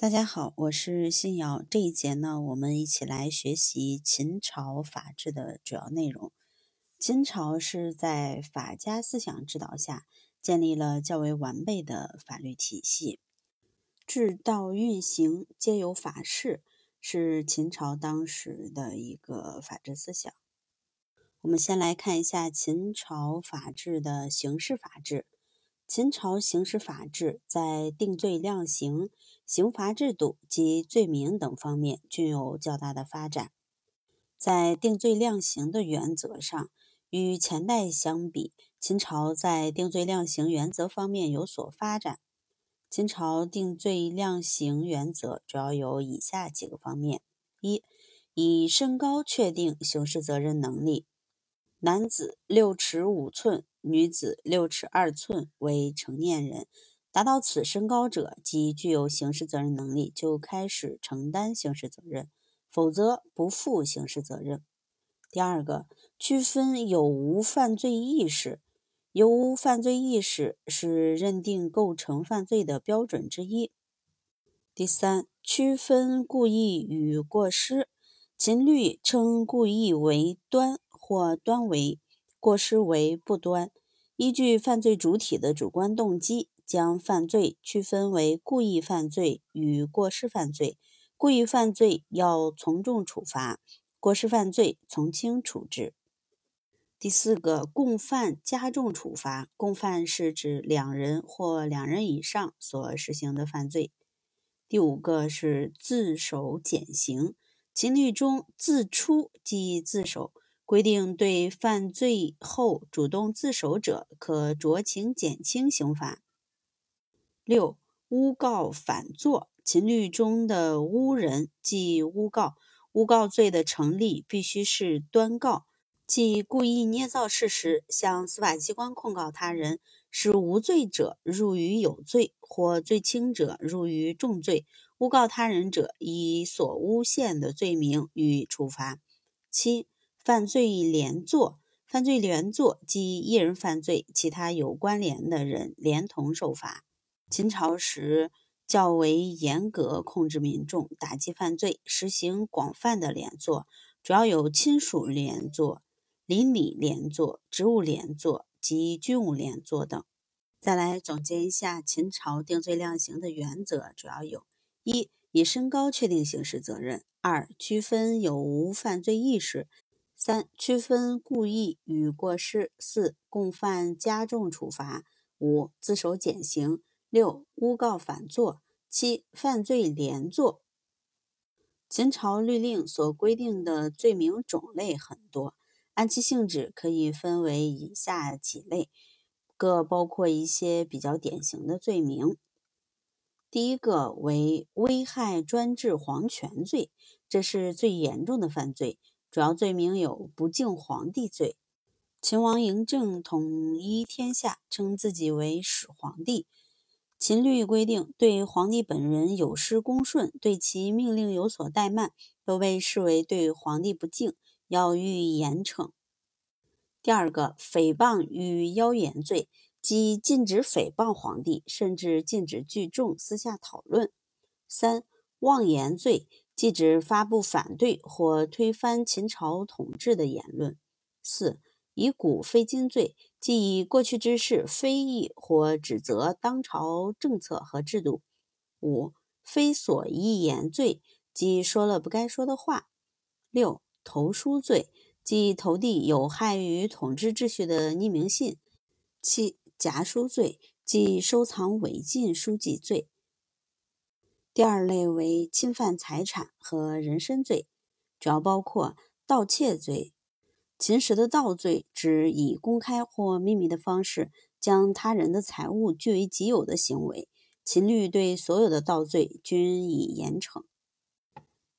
大家好，我是信瑶。这一节呢，我们一起来学习秦朝法制的主要内容。秦朝是在法家思想指导下建立了较为完备的法律体系，制道运行皆有法式，是秦朝当时的一个法治思想。我们先来看一下秦朝法制的刑事法制。秦朝刑事法治在定罪量刑、刑罚制度及罪名等方面均有较大的发展。在定罪量刑的原则上，与前代相比，秦朝在定罪量刑原则方面有所发展。秦朝定罪量刑原则主要有以下几个方面：一、以身高确定刑事责任能力。男子六尺五寸，女子六尺二寸为成年人，达到此身高者即具有刑事责任能力，就开始承担刑事责任，否则不负刑事责任。第二个，区分有无犯罪意识，有无犯罪意识是认定构成犯罪的标准之一。第三，区分故意与过失，秦律称故意为端。或端为过失为不端，依据犯罪主体的主观动机，将犯罪区分为故意犯罪与过失犯罪。故意犯罪要从重处罚，过失犯罪从轻处置。第四个，共犯加重处罚。共犯是指两人或两人以上所实行的犯罪。第五个是自首减刑。秦律中自出即自首。规定对犯罪后主动自首者，可酌情减轻刑罚。六、诬告反作。秦律中的诬人即诬告，诬告罪的成立必须是端告，即故意捏造事实向司法机关控告他人，使无罪者入于有罪，或罪轻者入于重罪。诬告他人者，以所诬陷的罪名予以处罚。七。犯罪连坐，犯罪连坐即一人犯罪，其他有关联的人连同受罚。秦朝时较为严格控制民众，打击犯罪，实行广泛的连坐，主要有亲属连坐、邻里连坐、职务连坐及军务连坐等。再来总结一下秦朝定罪量刑的原则，主要有：一、以身高确定刑事责任；二、区分有无犯罪意识。三、区分故意与过失；四、共犯加重处罚；五、自首减刑；六、诬告反作；七、犯罪连坐。秦朝律令所规定的罪名种类很多，按其性质可以分为以下几类，各包括一些比较典型的罪名。第一个为危害专制皇权罪，这是最严重的犯罪。主要罪名有不敬皇帝罪。秦王嬴政统一天下，称自己为始皇帝。秦律规定，对皇帝本人有失恭顺，对其命令有所怠慢，都被视为对皇帝不敬，要予以严惩。第二个，诽谤与妖言罪，即禁止诽谤皇帝，甚至禁止聚众私下讨论。三，妄言罪。即指发布反对或推翻秦朝统治的言论。四、以古非今罪，即以过去之事非议或指责当朝政策和制度。五、非所议言罪，即说了不该说的话。六、投书罪，即投递有害于统治秩序的匿名信。七、夹书罪，即收藏违禁书籍罪。第二类为侵犯财产和人身罪，主要包括盗窃罪。秦时的盗罪指以公开或秘密的方式将他人的财物据为己有的行为。秦律对所有的盗罪均以严惩。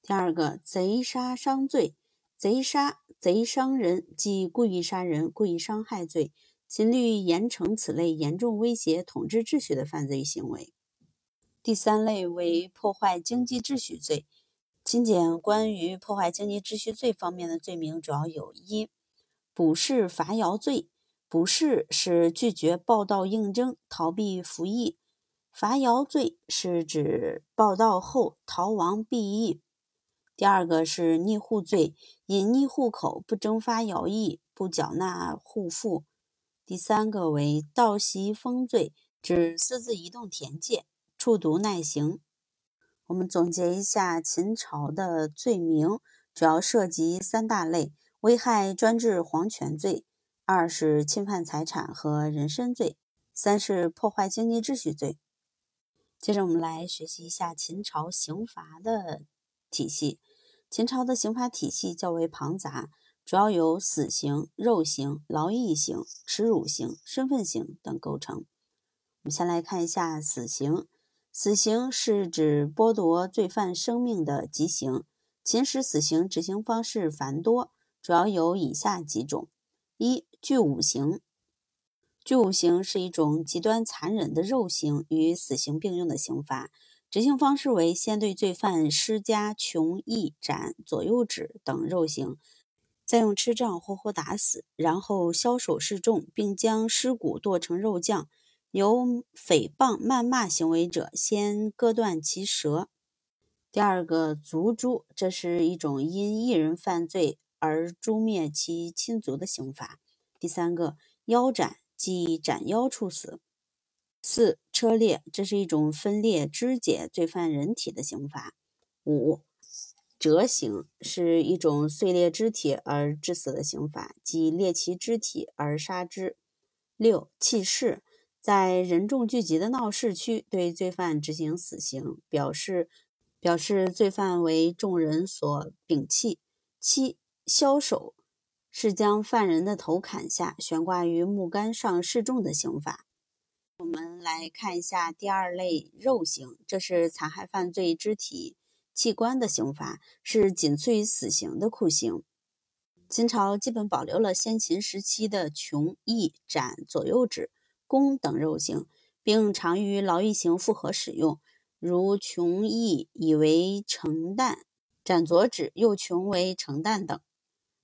第二个，贼杀伤罪。贼杀、贼伤人，即故意杀人、故意伤害罪。秦律严惩此类严重威胁统治秩序的犯罪行为。第三类为破坏经济秩序罪。秦简关于破坏经济秩序罪方面的罪名主要有：一、卜筮伐尧罪。卜筮是拒绝报道应征、逃避服役。伐徭罪是指报道后逃亡避役。第二个是逆户罪，隐匿户口不征发徭役，不缴纳户赋。第三个为盗袭封罪，指私自移动田界，触毒耐刑。我们总结一下秦朝的罪名，主要涉及三大类：危害专制皇权罪；二是侵犯财产和人身罪；三是破坏经济秩序罪。接着我们来学习一下秦朝刑罚的体系。秦朝的刑罚体系较为庞杂，主要由死刑、肉刑、劳役刑、耻辱刑、身份刑等构成。我们先来看一下死刑。死刑是指剥夺罪犯生命的极刑。秦时死刑执行方式繁多，主要有以下几种：一、具五刑。具五刑是一种极端残忍的肉刑，与死刑并用的刑罚。执行方式为：先对罪犯施加穷、役、斩、左右指等肉刑，再用笞杖活活打死，然后枭首示众，并将尸骨剁成肉酱。由诽谤、谩骂行为者先割断其舌。第二个，族诛，这是一种因一人犯罪而诛灭其亲族的刑罚。第三个，腰斩，即斩腰处死。四车裂，这是一种分裂肢解罪犯人体的刑罚。五折刑是一种碎裂肢体而致死的刑罚，即裂其肢体而杀之。六弃市，在人众聚集的闹市区对罪犯执行死刑，表示表示罪犯为众人所摒弃。七枭首是将犯人的头砍下，悬挂于木杆上示众的刑罚。我们来看一下第二类肉刑，这是残害犯罪肢体器官的刑罚，是仅次于死刑的酷刑。秦朝基本保留了先秦时期的穷、役、斩、左右指、弓等肉刑，并常与劳役刑复合使用，如穷役以为成担，斩左指又穷为成担等。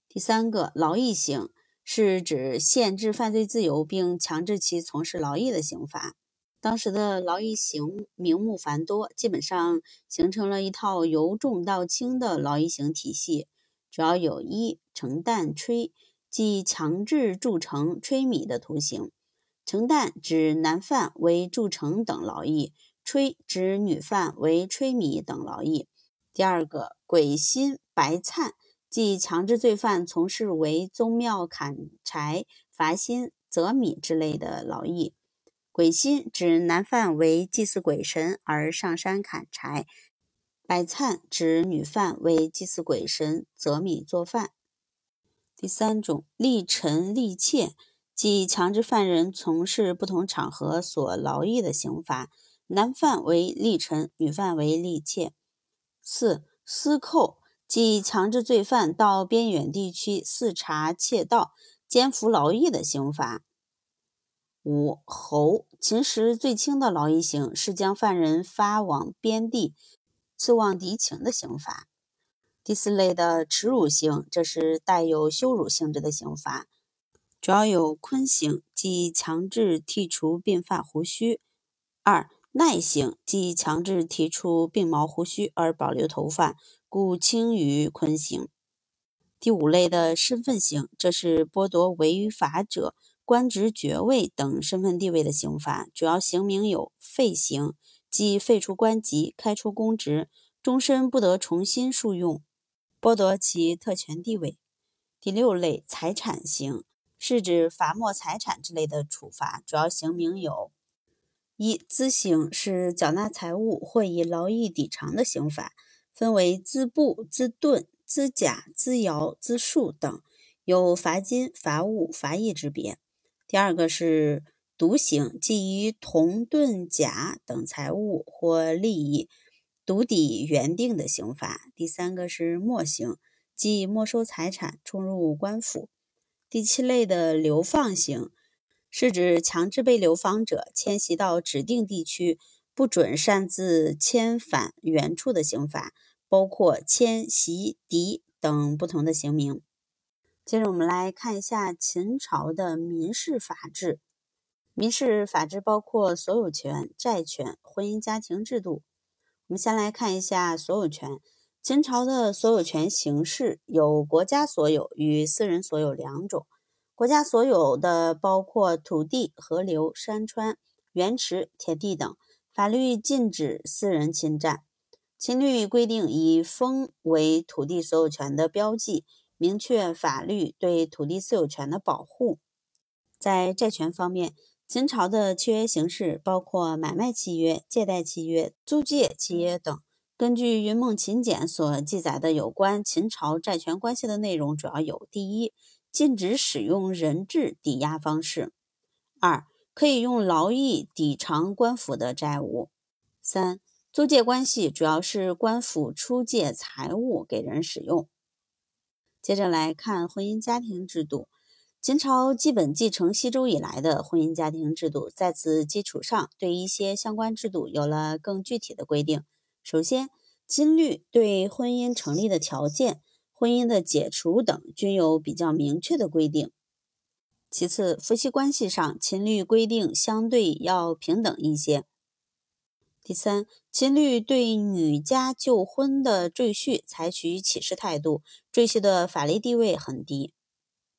第三个劳役刑。是指限制犯罪自由并强制其从事劳役的刑罚。当时的劳役刑名目繁多，基本上形成了一套由重到轻的劳役刑体系，主要有一成担吹，即强制铸成吹米的徒刑。成担指男犯为铸成等劳役，吹指女犯为吹米等劳役。第二个鬼薪白灿。即强制罪犯从事为宗庙砍柴、伐薪、择米之类的劳役。鬼薪指男犯为祭祀鬼神而上山砍柴，白灿指女犯为祭祀鬼神、择米做饭。第三种，立臣立妾，即强制犯人从事不同场合所劳役的刑罚。男犯为力臣，女犯为力妾。四私扣。即强制罪犯到边远地区伺查窃盗、监服劳役的刑罚。五侯，秦时最轻的劳役刑是将犯人发往边地，刺望敌情的刑罚。第四类的耻辱刑，这是带有羞辱性质的刑罚，主要有坤刑，即强制剃除鬓发胡须；二耐刑，即强制剃除鬓毛胡须而保留头发。故轻于坤刑。第五类的身份刑，这是剥夺违法者官职、爵位等身份地位的刑罚，主要刑名有废刑，即废除官籍、开除公职，终身不得重新述用，剥夺其特权地位。第六类财产刑，是指罚没财产之类的处罚，主要刑名有：一资刑，是缴纳财物或以劳役抵偿的刑罚。分为资布、资盾、资甲、资窑、资树等，有罚金、罚物、罚役之别。第二个是独刑，即于铜、盾、甲等财物或利益独抵原定的刑罚。第三个是没刑，即没收财产，充入官府。第七类的流放刑，是指强制被流放者迁徙到指定地区，不准擅自迁返原处的刑罚。包括迁徙、敌等不同的刑名。接着，我们来看一下秦朝的民事法制。民事法制包括所有权、债权、婚姻家庭制度。我们先来看一下所有权。秦朝的所有权形式有国家所有与私人所有两种。国家所有的包括土地、河流、山川、原池、田地等，法律禁止私人侵占。秦律规定以封为土地所有权的标记，明确法律对土地私有权的保护。在债权方面，秦朝的契约形式包括买卖契约、借贷契约、租借契约等。根据《云梦秦简》所记载的有关秦朝债权关系的内容，主要有：第一，禁止使用人质抵押方式；二，可以用劳役抵偿官府的债务；三，租借关系主要是官府出借财物给人使用。接着来看婚姻家庭制度，秦朝基本继承西周以来的婚姻家庭制度，在此基础上，对一些相关制度有了更具体的规定。首先，金律对婚姻成立的条件、婚姻的解除等均有比较明确的规定。其次，夫妻关系上，秦律规定相对要平等一些。第三，秦律对女家旧婚的赘婿采取歧视态度，赘婿的法律地位很低。